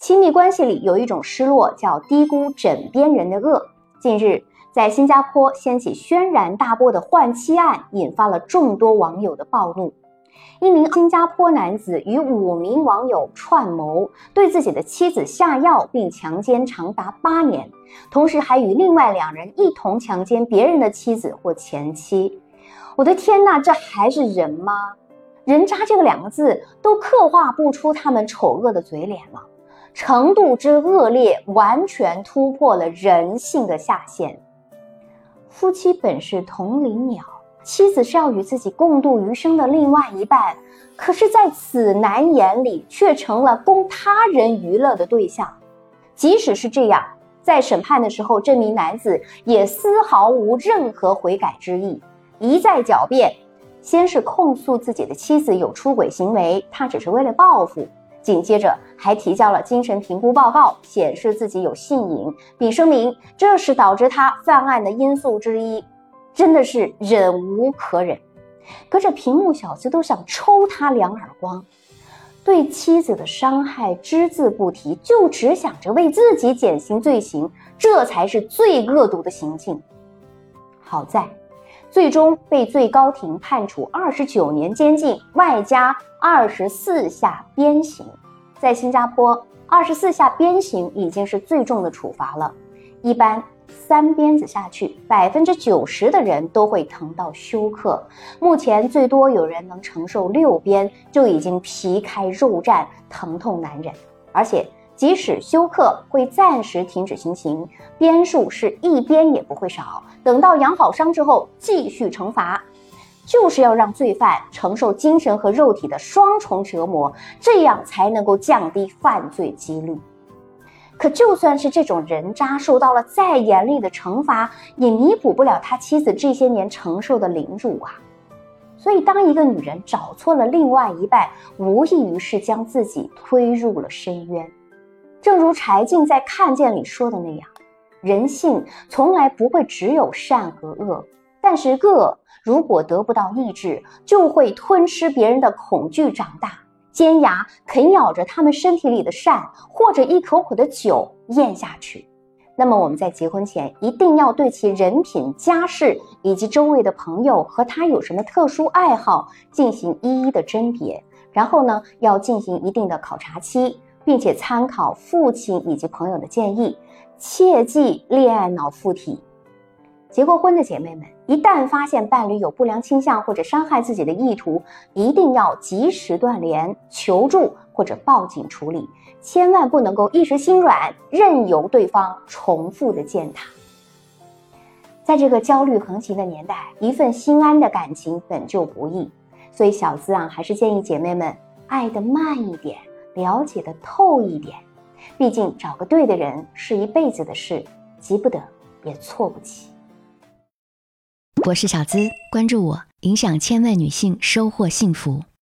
亲密关系里有一种失落，叫低估枕边人的恶。近日，在新加坡掀起轩然大波的换妻案，引发了众多网友的暴怒。一名新加坡男子与五名网友串谋，对自己的妻子下药并强奸长达八年，同时还与另外两人一同强奸别人的妻子或前妻。我的天哪，这还是人吗？人渣这个两个字都刻画不出他们丑恶的嘴脸了。程度之恶劣，完全突破了人性的下限。夫妻本是同林鸟，妻子是要与自己共度余生的另外一半，可是，在此男眼里，却成了供他人娱乐的对象。即使是这样，在审判的时候，这名男子也丝毫无任何悔改之意，一再狡辩。先是控诉自己的妻子有出轨行为，他只是为了报复。紧接着还提交了精神评估报告，显示自己有性瘾，并声明这是导致他犯案的因素之一，真的是忍无可忍。隔着屏幕，小子都想抽他两耳光。对妻子的伤害只字不提，就只想着为自己减轻罪行，这才是最恶毒的行径。好在。最终被最高庭判处二十九年监禁，外加二十四下鞭刑。在新加坡，二十四下鞭刑已经是最重的处罚了。一般三鞭子下去，百分之九十的人都会疼到休克。目前最多有人能承受六鞭，就已经皮开肉绽，疼痛难忍，而且。即使休克会暂时停止行刑，鞭数是一鞭也不会少。等到养好伤之后，继续惩罚，就是要让罪犯承受精神和肉体的双重折磨，这样才能够降低犯罪几率。可就算是这种人渣受到了再严厉的惩罚，也弥补不了他妻子这些年承受的凌辱啊！所以，当一个女人找错了另外一半，无异于是将自己推入了深渊。正如柴静在《看见》里说的那样，人性从来不会只有善和恶，但是恶如果得不到抑制，就会吞吃别人的恐惧长大，尖牙啃咬着他们身体里的善，或者一口口的酒咽下去。那么我们在结婚前一定要对其人品、家世以及周围的朋友和他有什么特殊爱好进行一一的甄别，然后呢，要进行一定的考察期。并且参考父亲以及朋友的建议，切忌恋爱脑附体。结过婚的姐妹们，一旦发现伴侣有不良倾向或者伤害自己的意图，一定要及时断联、求助或者报警处理，千万不能够一时心软，任由对方重复的践踏。在这个焦虑横行的年代，一份心安的感情本就不易，所以小资啊，还是建议姐妹们爱的慢一点。了解的透一点，毕竟找个对的人是一辈子的事，急不得，也错不起。我是小资，关注我，影响千万女性，收获幸福。